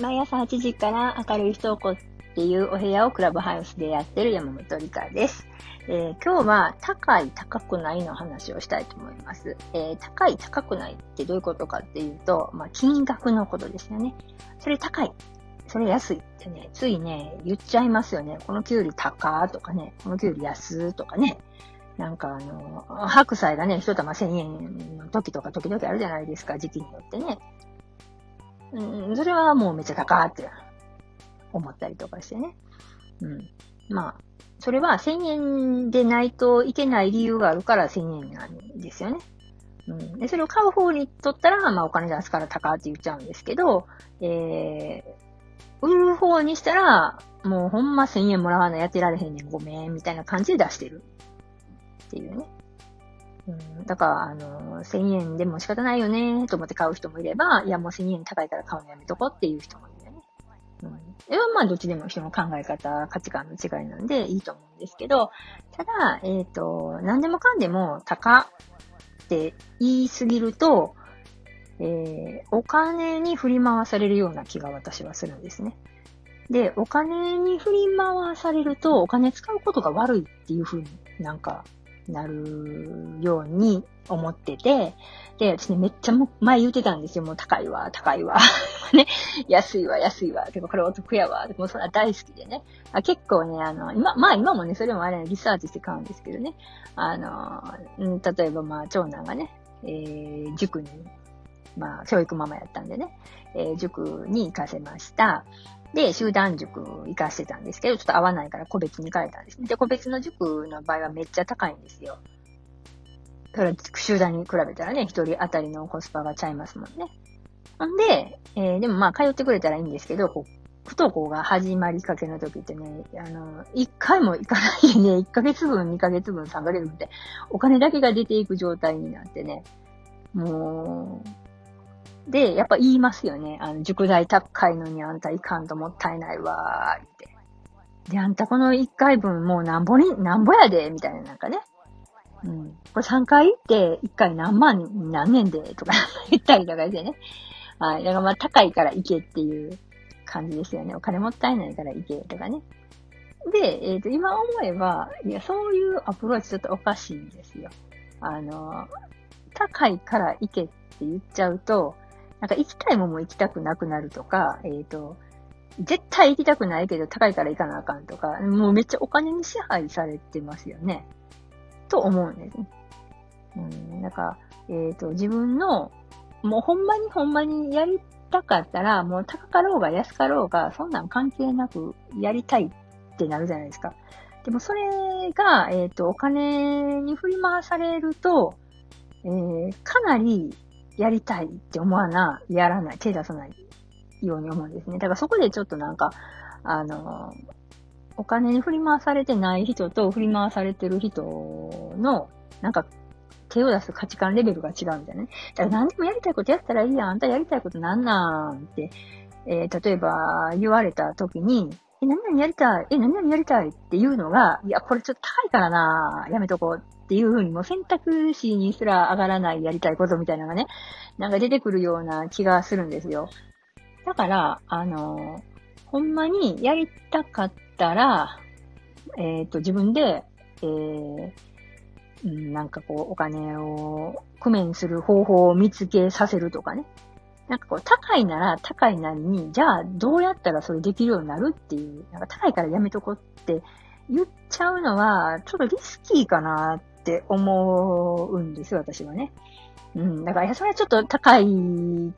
毎朝8時から明るい人をこっていうお部屋をクラブハウスでやってる山本理香です。えー、今日は高い高くないの話をしたいと思います。えー、高い高くないってどういうことかっていうと、まあ、金額のことですよね。それ高い。それ安いってね、ついね、言っちゃいますよね。この給料高とかね、この給料安とかね。なんかあの、白菜がね、一玉千円の時とか時々あるじゃないですか、時期によってね。うん、それはもうめっちゃ高って思ったりとかしてね。うん。まあ、それは1000円でないといけない理由があるから1000円なんですよね。うん。で、それを買う方にとったら、まあお金出すから高って言っちゃうんですけど、えー、売る方にしたら、もうほんま1000円もらわないやってられへんねん、ごめん、みたいな感じで出してる。っていうね。うん、だから、あの、1000円でも仕方ないよね、と思って買う人もいれば、いや、もう1000円高いから買うのやめとこうっていう人もいるよね。うん。それはまあ、どっちでも人の考え方、価値観の違いなんでいいと思うんですけど、ただ、えっ、ー、と、何でもかんでも高って言いすぎると、えー、お金に振り回されるような気が私はするんですね。で、お金に振り回されると、お金使うことが悪いっていうふうになんかなるように思ってて、で、私ね、めっちゃ前言ってたんですよ。もう高いわ、高いわ。ね、安いわ、安いわ。てか、これお得やわ。でもそれは大好きでね。あ結構ね、あの、今、まあ今もね、それもあれ、リサーチして買うんですけどね。あの、ん、例えばまあ、長男がね、えー、塾に、まあ、教育ママやったんでね、えー、塾に行かせました。で、集団塾行かしてたんですけど、ちょっと合わないから個別に変えたんですね。で、個別の塾の場合はめっちゃ高いんですよ。それは集団に比べたらね、一人当たりのコスパがちゃいますもんね。ほんで、えー、でもまあ通ってくれたらいいんですけど、こう、不登校が始まりかけの時ってね、あの、一回も行かないでね、一ヶ月分、二ヶ月分、三ヶ月分って、お金だけが出ていく状態になってね、もう、で、やっぱ言いますよね。あの、塾代高いのにあんたいかんともったいないわーって。で、あんたこの1回分もうなんぼに、なんぼやで、みたいななんかね。うん。これ3回行って1回何万になんねんで、とか言ったりとかしてね。はい。だからまあ高いから行けっていう感じですよね。お金もったいないから行けとかね。で、えっ、ー、と、今思えば、いや、そういうアプローチちょっとおかしいんですよ。あの、高いから行けって言っちゃうと、なんか行きたいもんも行きたくなくなるとか、えっ、ー、と、絶対行きたくないけど高いから行かなあかんとか、もうめっちゃお金に支配されてますよね。と思うんですね。うん、なんか、えっ、ー、と、自分の、もうほんまにほんまにやりたかったら、もう高かろうが安かろうが、そんなん関係なくやりたいってなるじゃないですか。でもそれが、えっ、ー、と、お金に振り回されると、えー、かなりやりたいって思わな、やらない、手出さないように思うんですね。だからそこでちょっとなんか、あの、お金に振り回されてない人と振り回されてる人の、なんか、手を出す価値観レベルが違うみたいなね。だから何でもやりたいことやったらいいやん。あんたやりたいことなんなんって、えー、例えば言われた時に、え、何々やりたいえ、何々やりたいっていうのが、いや、これちょっと高いからなやめとこうっていうふうにも選択肢にすら上がらないやりたいことみたいなのがね、なんか出てくるような気がするんですよ。だから、あの、ほんまにやりたかったら、えっ、ー、と、自分で、えー、うん、なんかこう、お金を工面する方法を見つけさせるとかね。なんかこう、高いなら高いなりに、じゃあどうやったらそれできるようになるっていう、なんか高いからやめとこって言っちゃうのは、ちょっとリスキーかなって思うんです、私はね。うん。だから、それはちょっと高い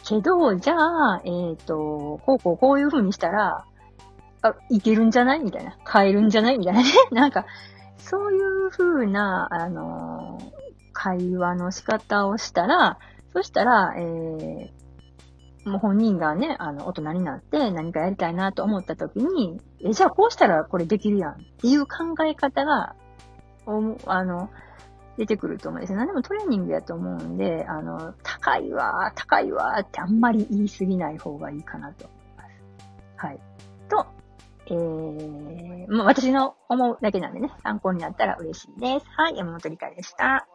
けど、じゃあ、えっ、ー、と、こうこうこういう風にしたら、あ、いけるんじゃない？みたいな。買えるんじゃない？みたいなね。なんか、そういう風な、あのー、会話の仕方をしたら、そしたら、えー、もう本人がね、あの、大人になって何かやりたいなと思った時に、え、じゃあこうしたらこれできるやんっていう考え方が、おあの、出てくると思うんですよ。何でもトレーニングやと思うんで、あの、高いわ、高いわってあんまり言い過ぎない方がいいかなと思います。はい。と、えー、もう私の思うだけなんでね、参考になったら嬉しいです。はい、山本理香でした。